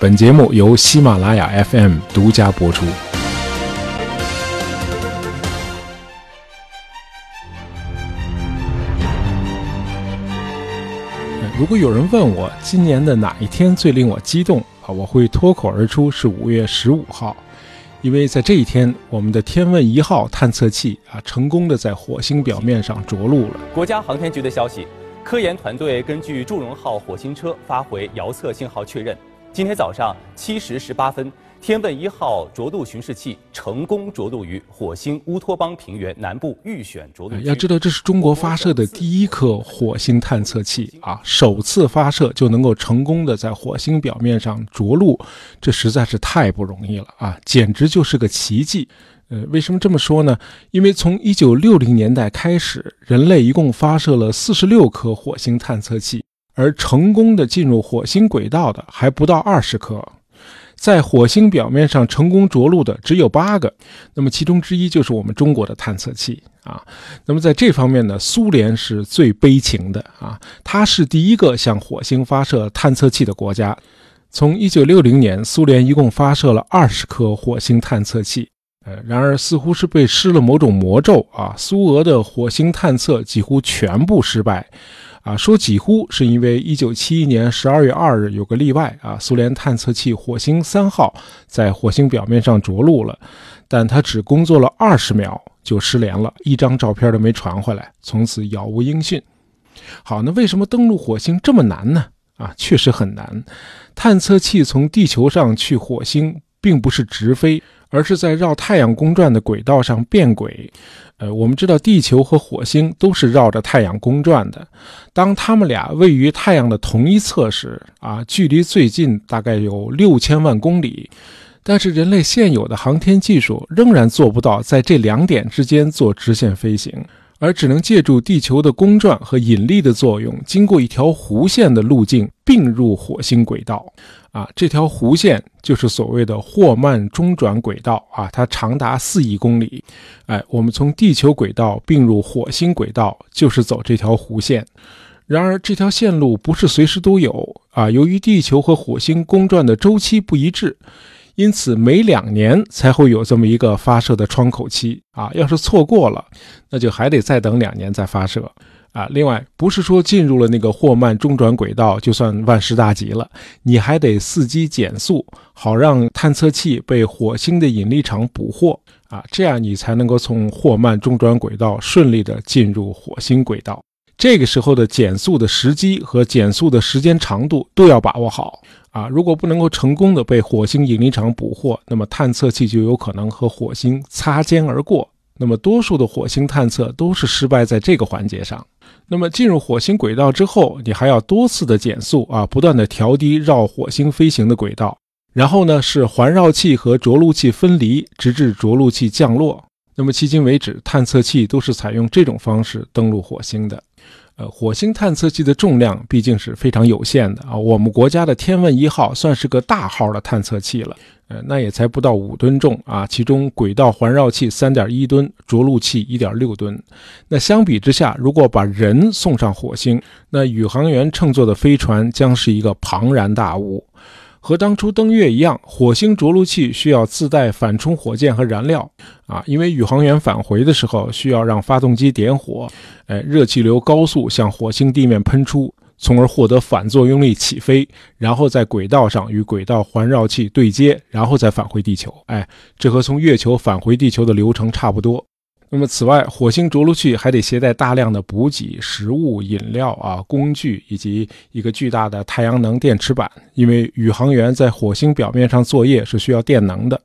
本节目由喜马拉雅 FM 独家播出。如果有人问我今年的哪一天最令我激动啊，我会脱口而出是五月十五号，因为在这一天，我们的天问一号探测器啊，成功的在火星表面上着陆了。国家航天局的消息，科研团队根据祝融号火星车发回遥测信号确认，今天早上七时十八分。天问一号着陆巡视器成功着陆于火星乌托邦平原南部预选着陆区。要知道，这是中国发射的第一颗火星探测器啊，首次发射就能够成功的在火星表面上着陆，这实在是太不容易了啊，简直就是个奇迹。呃，为什么这么说呢？因为从一九六零年代开始，人类一共发射了四十六颗火星探测器，而成功的进入火星轨道的还不到二十颗。在火星表面上成功着陆的只有八个，那么其中之一就是我们中国的探测器啊。那么在这方面呢，苏联是最悲情的啊，它是第一个向火星发射探测器的国家。从1960年，苏联一共发射了二十颗火星探测器，呃，然而似乎是被施了某种魔咒啊，苏俄的火星探测几乎全部失败。啊，说几乎是因为一九七一年十二月二日有个例外啊，苏联探测器火星三号在火星表面上着陆了，但它只工作了二十秒就失联了，一张照片都没传回来，从此杳无音讯。好，那为什么登陆火星这么难呢？啊，确实很难。探测器从地球上去火星，并不是直飞。而是在绕太阳公转的轨道上变轨，呃，我们知道地球和火星都是绕着太阳公转的。当它们俩位于太阳的同一侧时，啊，距离最近大概有六千万公里。但是人类现有的航天技术仍然做不到在这两点之间做直线飞行。而只能借助地球的公转和引力的作用，经过一条弧线的路径并入火星轨道。啊，这条弧线就是所谓的霍曼中转轨道啊，它长达四亿公里。哎，我们从地球轨道并入火星轨道，就是走这条弧线。然而，这条线路不是随时都有啊，由于地球和火星公转的周期不一致。因此，每两年才会有这么一个发射的窗口期啊！要是错过了，那就还得再等两年再发射啊！另外，不是说进入了那个霍曼中转轨道就算万事大吉了，你还得伺机减速，好让探测器被火星的引力场捕获啊！这样你才能够从霍曼中转轨道顺利的进入火星轨道。这个时候的减速的时机和减速的时间长度都要把握好啊！如果不能够成功的被火星引力场捕获，那么探测器就有可能和火星擦肩而过。那么多数的火星探测都是失败在这个环节上。那么进入火星轨道之后，你还要多次的减速啊，不断的调低绕火星飞行的轨道。然后呢，是环绕器和着陆器分离，直至着陆器降落。那么迄今为止，探测器都是采用这种方式登陆火星的。呃，火星探测器的重量毕竟是非常有限的啊。我们国家的天问一号算是个大号的探测器了，呃，那也才不到五吨重啊。其中轨道环绕器三点一吨，着陆器一点六吨。那相比之下，如果把人送上火星，那宇航员乘坐的飞船将是一个庞然大物。和当初登月一样，火星着陆器需要自带反冲火箭和燃料啊，因为宇航员返回的时候需要让发动机点火，哎，热气流高速向火星地面喷出，从而获得反作用力起飞，然后在轨道上与轨道环绕器对接，然后再返回地球。哎，这和从月球返回地球的流程差不多。那么，此外，火星着陆器还得携带大量的补给、食物、饮料啊、工具，以及一个巨大的太阳能电池板，因为宇航员在火星表面上作业是需要电能的。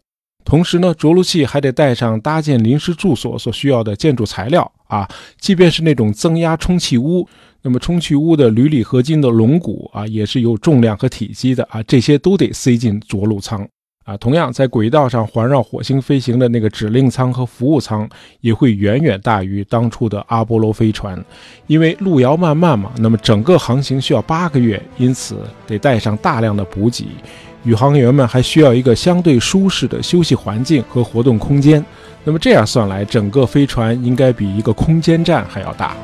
同时呢，着陆器还得带上搭建临时住所所需要的建筑材料啊，即便是那种增压充气屋，那么充气屋的铝锂合金的龙骨啊，也是有重量和体积的啊，这些都得塞进着陆舱。啊，同样在轨道上环绕火星飞行的那个指令舱和服务舱也会远远大于当初的阿波罗飞船，因为路遥漫漫嘛，那么整个航行需要八个月，因此得带上大量的补给。宇航员们还需要一个相对舒适的休息环境和活动空间。那么这样算来，整个飞船应该比一个空间站还要大。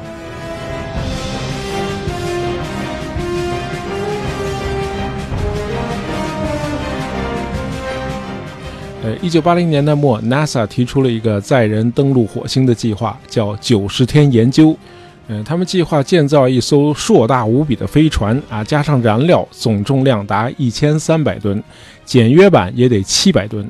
呃，一九八零年代末，NASA 提出了一个载人登陆火星的计划，叫九十天研究。嗯，他们计划建造一艘硕大无比的飞船啊，加上燃料，总重量达一千三百吨，简约版也得七百吨。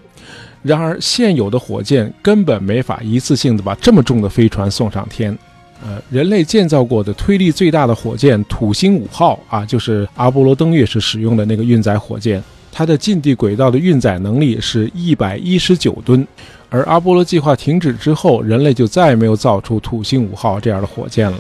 然而，现有的火箭根本没法一次性的把这么重的飞船送上天。呃，人类建造过的推力最大的火箭土星五号啊，就是阿波罗登月时使用的那个运载火箭。它的近地轨道的运载能力是一百一十九吨，而阿波罗计划停止之后，人类就再也没有造出土星五号这样的火箭了，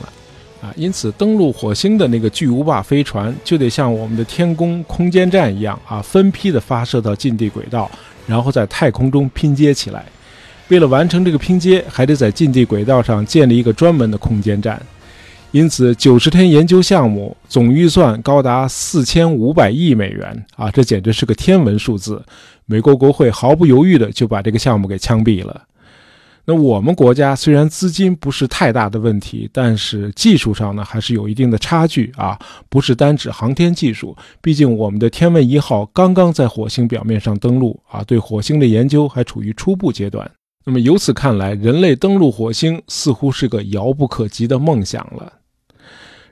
啊，因此登陆火星的那个巨无霸飞船就得像我们的天宫空间站一样啊，分批的发射到近地轨道，然后在太空中拼接起来。为了完成这个拼接，还得在近地轨道上建立一个专门的空间站。因此，九十天研究项目总预算高达四千五百亿美元啊，这简直是个天文数字。美国国会毫不犹豫的就把这个项目给枪毙了。那我们国家虽然资金不是太大的问题，但是技术上呢还是有一定的差距啊，不是单指航天技术。毕竟我们的天问一号刚刚在火星表面上登陆啊，对火星的研究还处于初步阶段。那么由此看来，人类登陆火星似乎是个遥不可及的梦想了。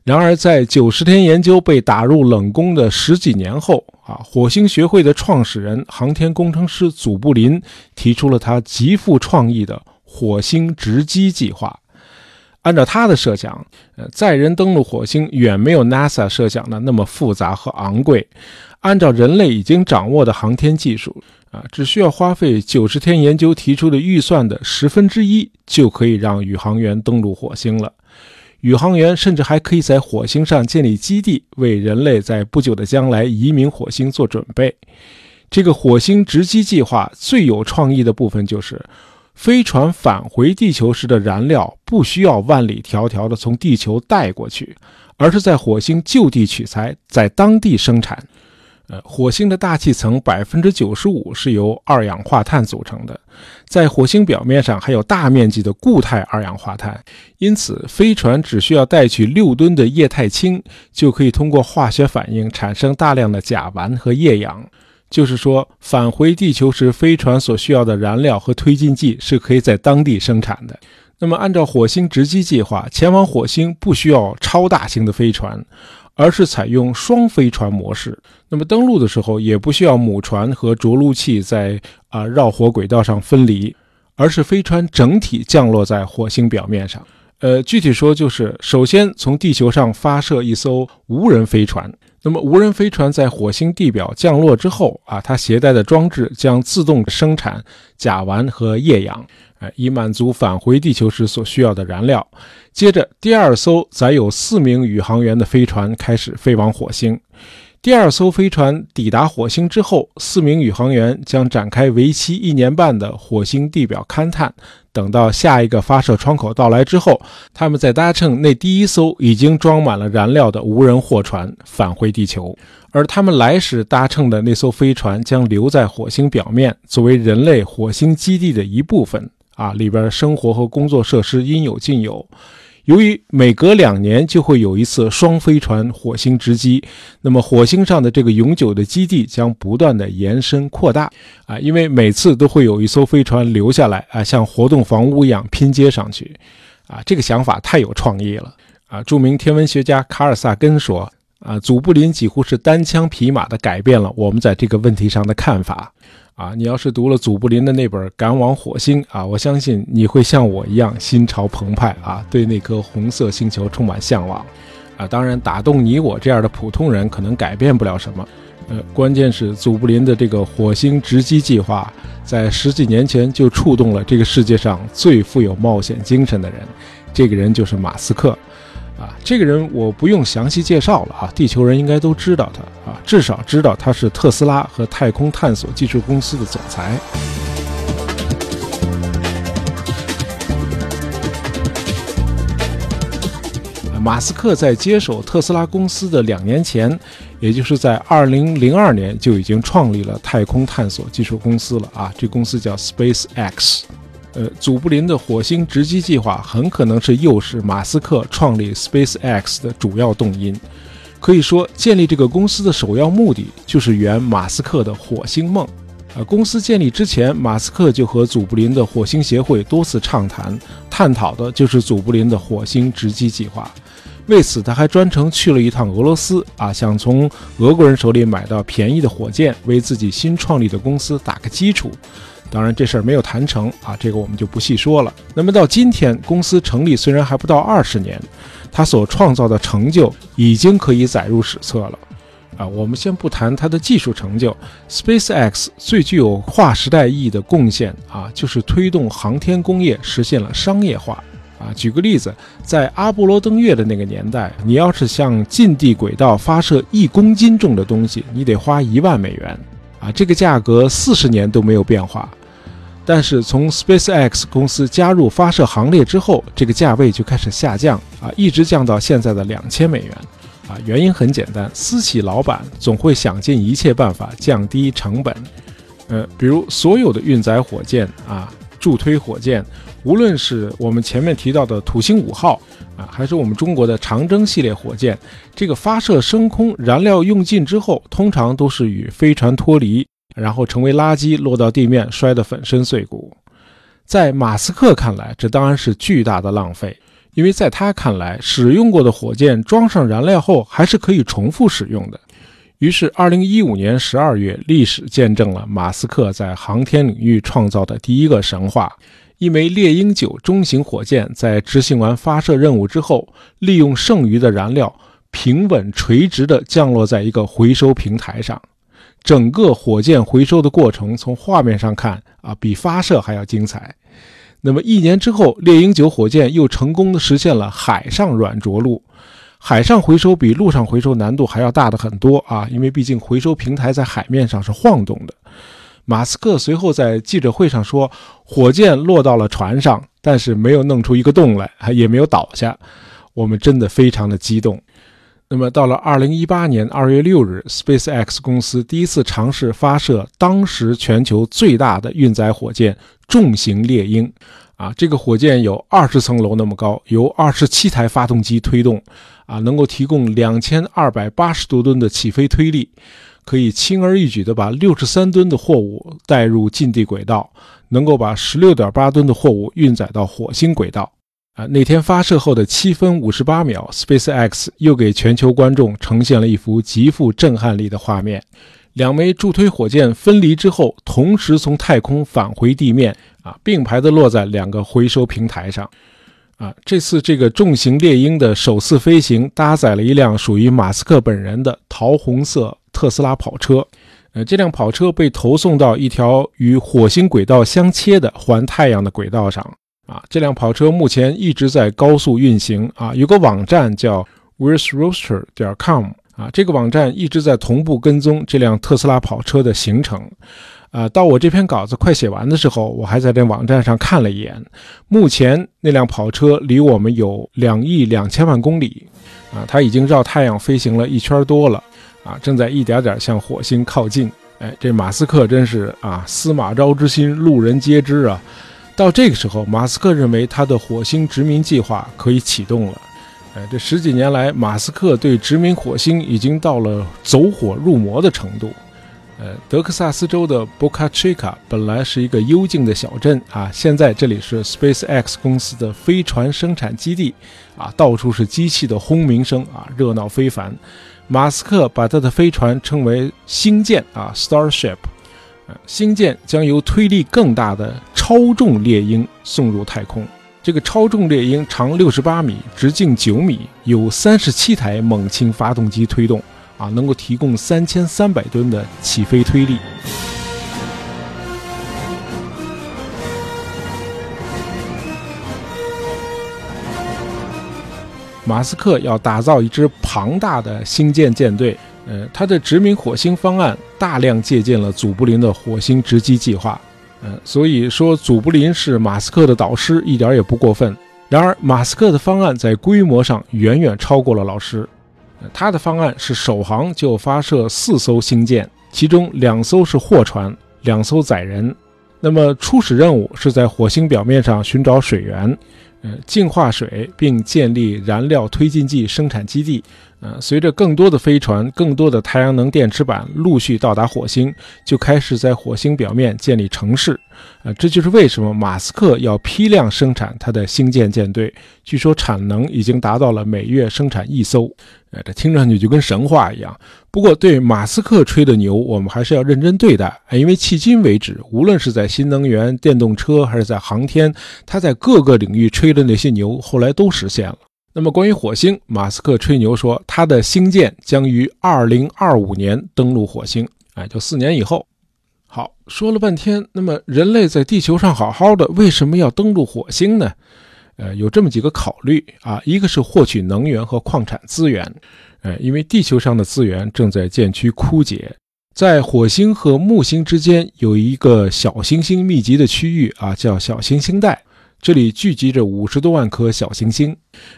然而，在九十天研究被打入冷宫的十几年后，啊，火星学会的创始人、航天工程师祖布林提出了他极富创意的火星直击计划。按照他的设想，呃，载人登陆火星远没有 NASA 设想的那么复杂和昂贵。按照人类已经掌握的航天技术，啊，只需要花费九十天研究提出的预算的十分之一，就可以让宇航员登陆火星了。宇航员甚至还可以在火星上建立基地，为人类在不久的将来移民火星做准备。这个火星直击计划最有创意的部分就是，飞船返回地球时的燃料不需要万里迢迢地从地球带过去，而是在火星就地取材，在当地生产。呃，火星的大气层百分之九十五是由二氧化碳组成的，在火星表面上还有大面积的固态二氧化碳，因此飞船只需要带去六吨的液态氢，就可以通过化学反应产生大量的甲烷和液氧。就是说，返回地球时，飞船所需要的燃料和推进剂是可以在当地生产的。那么，按照火星直击计划，前往火星不需要超大型的飞船。而是采用双飞船模式，那么登陆的时候也不需要母船和着陆器在啊绕火轨道上分离，而是飞船整体降落在火星表面上。呃，具体说就是，首先从地球上发射一艘无人飞船。那么无人飞船在火星地表降落之后啊，它携带的装置将自动生产甲烷和液氧，呃，以满足返回地球时所需要的燃料。接着，第二艘载有四名宇航员的飞船开始飞往火星。第二艘飞船抵达火星之后，四名宇航员将展开为期一年半的火星地表勘探。等到下一个发射窗口到来之后，他们再搭乘那第一艘已经装满了燃料的无人货船返回地球。而他们来时搭乘的那艘飞船将留在火星表面，作为人类火星基地的一部分。啊，里边生活和工作设施应有尽有。由于每隔两年就会有一次双飞船火星直击，那么火星上的这个永久的基地将不断的延伸扩大啊，因为每次都会有一艘飞船留下来啊，像活动房屋一样拼接上去啊，这个想法太有创意了啊！著名天文学家卡尔萨根说啊，祖布林几乎是单枪匹马地改变了我们在这个问题上的看法。啊，你要是读了祖布林的那本《赶往火星》啊，我相信你会像我一样心潮澎湃啊，对那颗红色星球充满向往。啊，当然打动你我这样的普通人可能改变不了什么。呃，关键是祖布林的这个火星直击计划，在十几年前就触动了这个世界上最富有冒险精神的人，这个人就是马斯克。啊，这个人我不用详细介绍了啊，地球人应该都知道他啊，至少知道他是特斯拉和太空探索技术公司的总裁。马斯克在接手特斯拉公司的两年前，也就是在二零零二年，就已经创立了太空探索技术公司了啊，这公司叫 SpaceX。呃，祖布林的火星直击计划很可能是诱使马斯克创立 SpaceX 的主要动因。可以说，建立这个公司的首要目的就是圆马斯克的火星梦。呃，公司建立之前，马斯克就和祖布林的火星协会多次畅谈，探讨的就是祖布林的火星直击计划。为此，他还专程去了一趟俄罗斯啊，想从俄国人手里买到便宜的火箭，为自己新创立的公司打个基础。当然，这事儿没有谈成啊，这个我们就不细说了。那么到今天，公司成立虽然还不到二十年，他所创造的成就已经可以载入史册了。啊，我们先不谈它的技术成就，SpaceX 最具有划时代意义的贡献啊，就是推动航天工业实现了商业化。啊，举个例子，在阿波罗登月的那个年代，你要是向近地轨道发射一公斤重的东西，你得花一万美元。啊，这个价格四十年都没有变化。但是从 SpaceX 公司加入发射行列之后，这个价位就开始下降啊，一直降到现在的两千美元。啊，原因很简单，私企老板总会想尽一切办法降低成本。呃，比如所有的运载火箭啊，助推火箭，无论是我们前面提到的土星五号啊，还是我们中国的长征系列火箭，这个发射升空，燃料用尽之后，通常都是与飞船脱离，然后成为垃圾落到地面，摔得粉身碎骨。在马斯克看来，这当然是巨大的浪费。因为在他看来，使用过的火箭装上燃料后还是可以重复使用的。于是，二零一五年十二月，历史见证了马斯克在航天领域创造的第一个神话：一枚猎鹰九中型火箭在执行完发射任务之后，利用剩余的燃料平稳垂直地降落在一个回收平台上。整个火箭回收的过程，从画面上看啊，比发射还要精彩。那么一年之后，猎鹰九火箭又成功的实现了海上软着陆。海上回收比陆上回收难度还要大的很多啊，因为毕竟回收平台在海面上是晃动的。马斯克随后在记者会上说，火箭落到了船上，但是没有弄出一个洞来，也没有倒下。我们真的非常的激动。那么到了二零一八年二月六日，SpaceX 公司第一次尝试发射当时全球最大的运载火箭——重型猎鹰。啊，这个火箭有二十层楼那么高，由二十七台发动机推动，啊，能够提供两千二百八十多吨的起飞推力，可以轻而易举地把六十三吨的货物带入近地轨道，能够把十六点八吨的货物运载到火星轨道。啊，那天发射后的七分五十八秒，SpaceX 又给全球观众呈现了一幅极富震撼力的画面：两枚助推火箭分离之后，同时从太空返回地面，啊，并排的落在两个回收平台上。啊，这次这个重型猎鹰的首次飞行，搭载了一辆属于马斯克本人的桃红色特斯拉跑车。呃，这辆跑车被投送到一条与火星轨道相切的环太阳的轨道上。啊，这辆跑车目前一直在高速运行啊，有个网站叫 where'sroaster 点 com 啊，这个网站一直在同步跟踪这辆特斯拉跑车的行程。啊，到我这篇稿子快写完的时候，我还在这网站上看了一眼，目前那辆跑车离我们有两亿两千万公里，啊，它已经绕太阳飞行了一圈多了，啊，正在一点点向火星靠近。哎，这马斯克真是啊，司马昭之心，路人皆知啊。到这个时候，马斯克认为他的火星殖民计划可以启动了。哎，这十几年来，马斯克对殖民火星已经到了走火入魔的程度。呃，德克萨斯州的 Boca Chica 本来是一个幽静的小镇啊，现在这里是 SpaceX 公司的飞船生产基地啊，到处是机器的轰鸣声啊，热闹非凡。马斯克把他的飞船称为星舰啊，Starship。星舰将由推力更大的超重猎鹰送入太空。这个超重猎鹰长六十八米，直径九米，有三十七台猛禽发动机推动，啊，能够提供三千三百吨的起飞推力。马斯克要打造一支庞大的星舰舰队。呃，他的殖民火星方案大量借鉴了祖布林的火星直击计划，呃，所以说祖布林是马斯克的导师一点也不过分。然而，马斯克的方案在规模上远远超过了老师。他的方案是首航就发射四艘星舰，其中两艘是货船，两艘载人。那么初始任务是在火星表面上寻找水源，呃，净化水并建立燃料推进剂生产基地。呃，随着更多的飞船、更多的太阳能电池板陆续到达火星，就开始在火星表面建立城市。啊，这就是为什么马斯克要批量生产他的星舰舰队。据说产能已经达到了每月生产一艘。呃，这听上去就跟神话一样。不过，对马斯克吹的牛，我们还是要认真对待。因为迄今为止，无论是在新能源、电动车，还是在航天，他在各个领域吹的那些牛，后来都实现了。那么，关于火星，马斯克吹牛说，他的星舰将于二零二五年登陆火星，哎，就四年以后。好，说了半天，那么人类在地球上好好的，为什么要登陆火星呢？呃，有这么几个考虑啊，一个是获取能源和矿产资源，呃，因为地球上的资源正在渐趋枯竭，在火星和木星之间有一个小行星密集的区域啊，叫小行星带。这里聚集着五十多万颗小行星，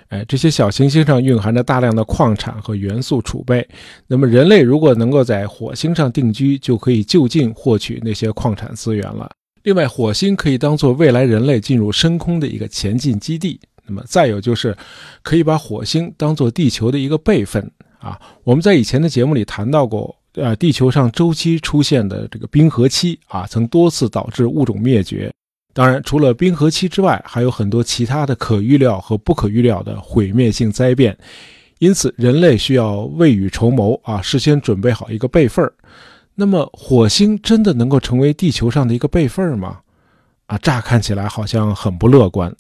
哎，这些小行星上蕴含着大量的矿产和元素储备。那么，人类如果能够在火星上定居，就可以就近获取那些矿产资源了。另外，火星可以当做未来人类进入深空的一个前进基地。那么，再有就是，可以把火星当做地球的一个备份啊。我们在以前的节目里谈到过，呃，地球上周期出现的这个冰河期啊，曾多次导致物种灭绝。当然，除了冰河期之外，还有很多其他的可预料和不可预料的毁灭性灾变，因此人类需要未雨绸缪啊，事先准备好一个备份儿。那么，火星真的能够成为地球上的一个备份儿吗？啊，乍看起来好像很不乐观。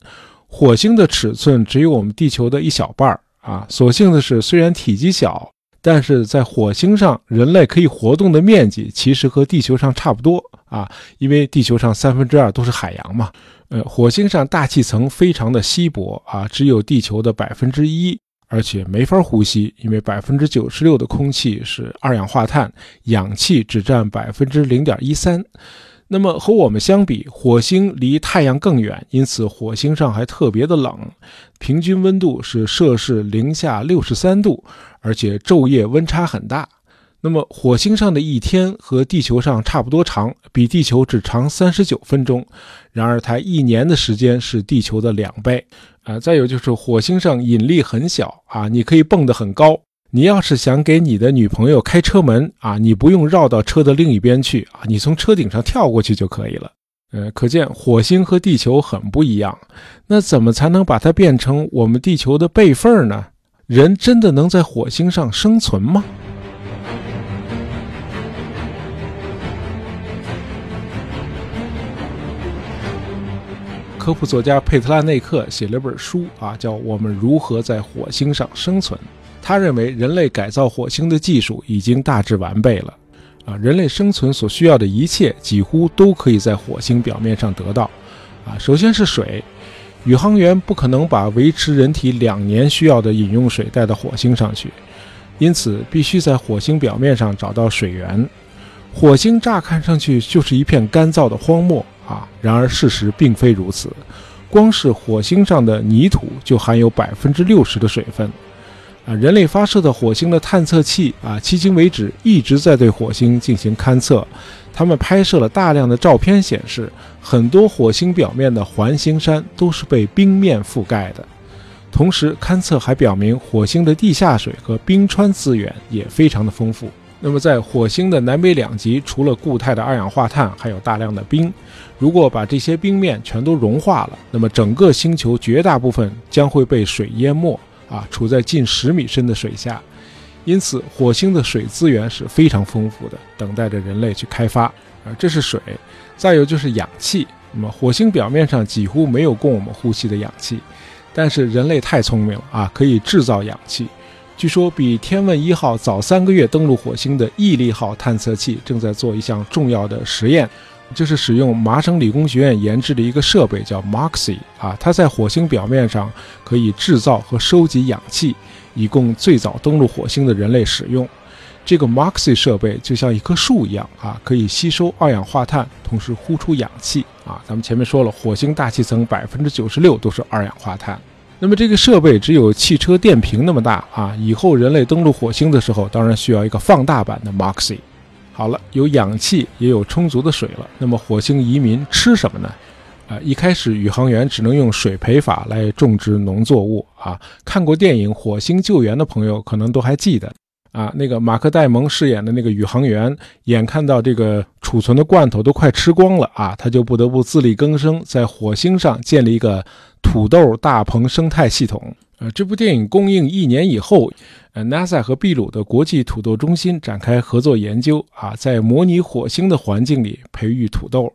火星的尺寸只有我们地球的一小半儿啊。所幸的是，虽然体积小。但是在火星上，人类可以活动的面积其实和地球上差不多啊，因为地球上三分之二都是海洋嘛。呃，火星上大气层非常的稀薄啊，只有地球的百分之一，而且没法呼吸，因为百分之九十六的空气是二氧化碳，氧气只占百分之零点一三。那么和我们相比，火星离太阳更远，因此火星上还特别的冷，平均温度是摄氏零下六十三度，而且昼夜温差很大。那么火星上的一天和地球上差不多长，比地球只长三十九分钟。然而它一年的时间是地球的两倍。啊，再有就是火星上引力很小啊，你可以蹦得很高。你要是想给你的女朋友开车门啊，你不用绕到车的另一边去啊，你从车顶上跳过去就可以了。呃，可见火星和地球很不一样。那怎么才能把它变成我们地球的备份呢？人真的能在火星上生存吗？科普作家佩特拉内克写了本书啊，叫《我们如何在火星上生存》。他认为人类改造火星的技术已经大致完备了，啊，人类生存所需要的一切几乎都可以在火星表面上得到，啊，首先是水，宇航员不可能把维持人体两年需要的饮用水带到火星上去，因此必须在火星表面上找到水源。火星乍看上去就是一片干燥的荒漠啊，然而事实并非如此，光是火星上的泥土就含有百分之六十的水分。啊，人类发射的火星的探测器啊，迄今为止一直在对火星进行勘测。他们拍摄了大量的照片，显示很多火星表面的环形山都是被冰面覆盖的。同时，勘测还表明火星的地下水和冰川资源也非常的丰富。那么，在火星的南北两极，除了固态的二氧化碳，还有大量的冰。如果把这些冰面全都融化了，那么整个星球绝大部分将会被水淹没。啊，处在近十米深的水下，因此火星的水资源是非常丰富的，等待着人类去开发。啊，这是水，再有就是氧气。那么火星表面上几乎没有供我们呼吸的氧气，但是人类太聪明了啊，可以制造氧气。据说比天问一号早三个月登陆火星的毅力号探测器正在做一项重要的实验。就是使用麻省理工学院研制的一个设备，叫 Moxie 啊，它在火星表面上可以制造和收集氧气，以供最早登陆火星的人类使用。这个 Moxie 设备就像一棵树一样啊，可以吸收二氧化碳，同时呼出氧气啊。咱们前面说了，火星大气层百分之九十六都是二氧化碳。那么这个设备只有汽车电瓶那么大啊，以后人类登陆火星的时候，当然需要一个放大版的 Moxie。好了，有氧气，也有充足的水了。那么火星移民吃什么呢？啊，一开始宇航员只能用水培法来种植农作物啊。看过电影《火星救援》的朋友可能都还记得。啊，那个马克·戴蒙饰演的那个宇航员，眼看到这个储存的罐头都快吃光了啊，他就不得不自力更生，在火星上建立一个土豆大棚生态系统。呃，这部电影公映一年以后，呃，NASA 和秘鲁的国际土豆中心展开合作研究啊，在模拟火星的环境里培育土豆。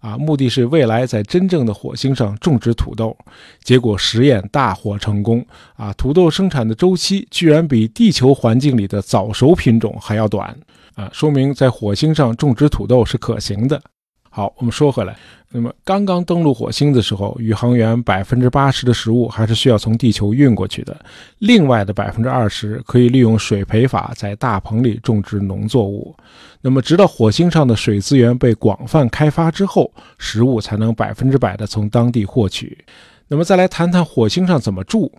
啊，目的是未来在真正的火星上种植土豆，结果实验大获成功。啊，土豆生产的周期居然比地球环境里的早熟品种还要短。啊，说明在火星上种植土豆是可行的。好，我们说回来。那么刚刚登陆火星的时候，宇航员百分之八十的食物还是需要从地球运过去的，另外的百分之二十可以利用水培法在大棚里种植农作物。那么直到火星上的水资源被广泛开发之后，食物才能百分之百的从当地获取。那么再来谈谈火星上怎么住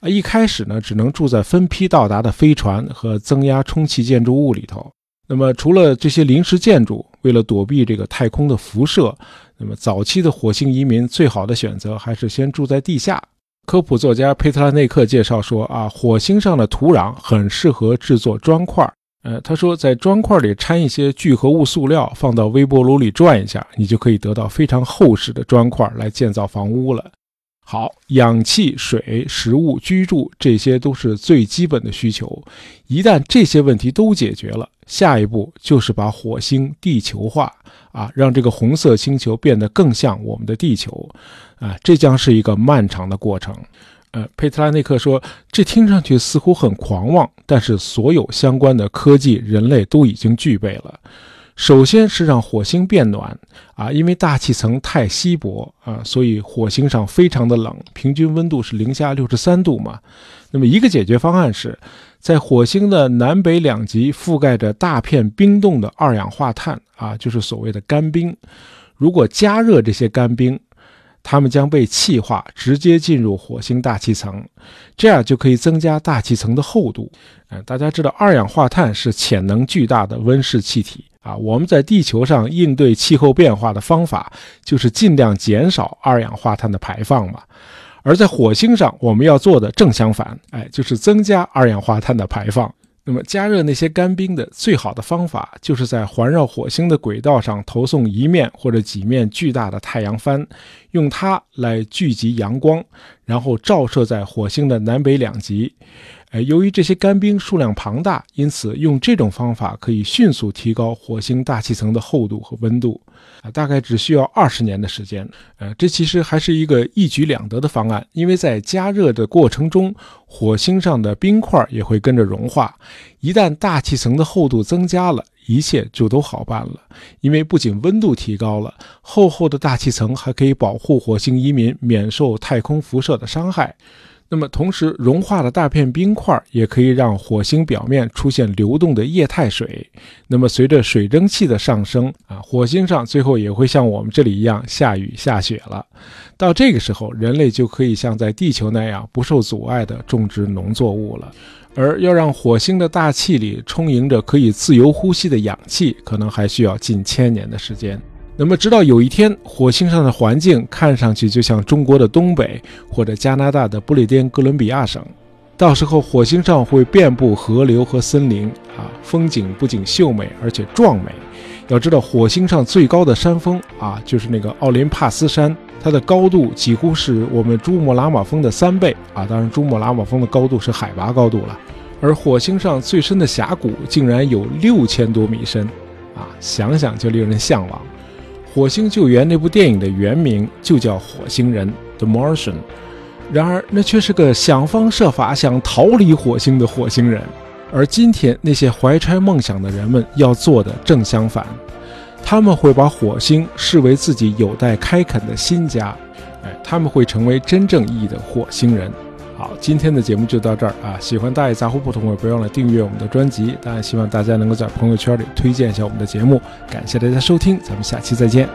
啊？一开始呢，只能住在分批到达的飞船和增压充气建筑物里头。那么除了这些临时建筑，为了躲避这个太空的辐射。那么早期的火星移民最好的选择还是先住在地下。科普作家佩特拉内克介绍说：“啊，火星上的土壤很适合制作砖块。呃，他说，在砖块里掺一些聚合物塑料，放到微波炉里转一下，你就可以得到非常厚实的砖块来建造房屋了。”好，氧气、水、食物、居住，这些都是最基本的需求。一旦这些问题都解决了，下一步就是把火星地球化，啊，让这个红色星球变得更像我们的地球，啊，这将是一个漫长的过程。呃，佩特拉内克说，这听上去似乎很狂妄，但是所有相关的科技，人类都已经具备了。首先是让火星变暖啊，因为大气层太稀薄啊，所以火星上非常的冷，平均温度是零下六十三度嘛。那么一个解决方案是在火星的南北两极覆盖着大片冰冻的二氧化碳啊，就是所谓的干冰。如果加热这些干冰，它们将被气化，直接进入火星大气层，这样就可以增加大气层的厚度。嗯，大家知道二氧化碳是潜能巨大的温室气体。啊，我们在地球上应对气候变化的方法就是尽量减少二氧化碳的排放嘛。而在火星上，我们要做的正相反，哎，就是增加二氧化碳的排放。那么，加热那些干冰的最好的方法，就是在环绕火星的轨道上投送一面或者几面巨大的太阳帆，用它来聚集阳光，然后照射在火星的南北两极。哎，由于这些干冰数量庞大，因此用这种方法可以迅速提高火星大气层的厚度和温度，啊，大概只需要二十年的时间。呃，这其实还是一个一举两得的方案，因为在加热的过程中，火星上的冰块也会跟着融化。一旦大气层的厚度增加了，一切就都好办了。因为不仅温度提高了，厚厚的大气层还可以保护火星移民免受太空辐射的伤害。那么，同时融化的大片冰块也可以让火星表面出现流动的液态水。那么，随着水蒸气的上升，啊，火星上最后也会像我们这里一样下雨下雪了。到这个时候，人类就可以像在地球那样不受阻碍地种植农作物了。而要让火星的大气里充盈着可以自由呼吸的氧气，可能还需要近千年的时间。那么，直到有一天，火星上的环境看上去就像中国的东北或者加拿大的不列颠哥伦比亚省，到时候火星上会遍布河流和森林啊，风景不仅秀美，而且壮美。要知道，火星上最高的山峰啊，就是那个奥林帕斯山，它的高度几乎是我们珠穆朗玛峰的三倍啊。当然，珠穆朗玛峰的高度是海拔高度了，而火星上最深的峡谷竟然有六千多米深啊，想想就令人向往。《火星救援》那部电影的原名就叫《火星人》（The Martian），然而那却是个想方设法想逃离火星的火星人。而今天那些怀揣梦想的人们要做的正相反，他们会把火星视为自己有待开垦的新家，哎，他们会成为真正意义的火星人。好，今天的节目就到这儿啊！喜欢大爷杂货铺的朋友，不要忘了订阅我们的专辑。当然，希望大家能够在朋友圈里推荐一下我们的节目。感谢大家收听，咱们下期再见。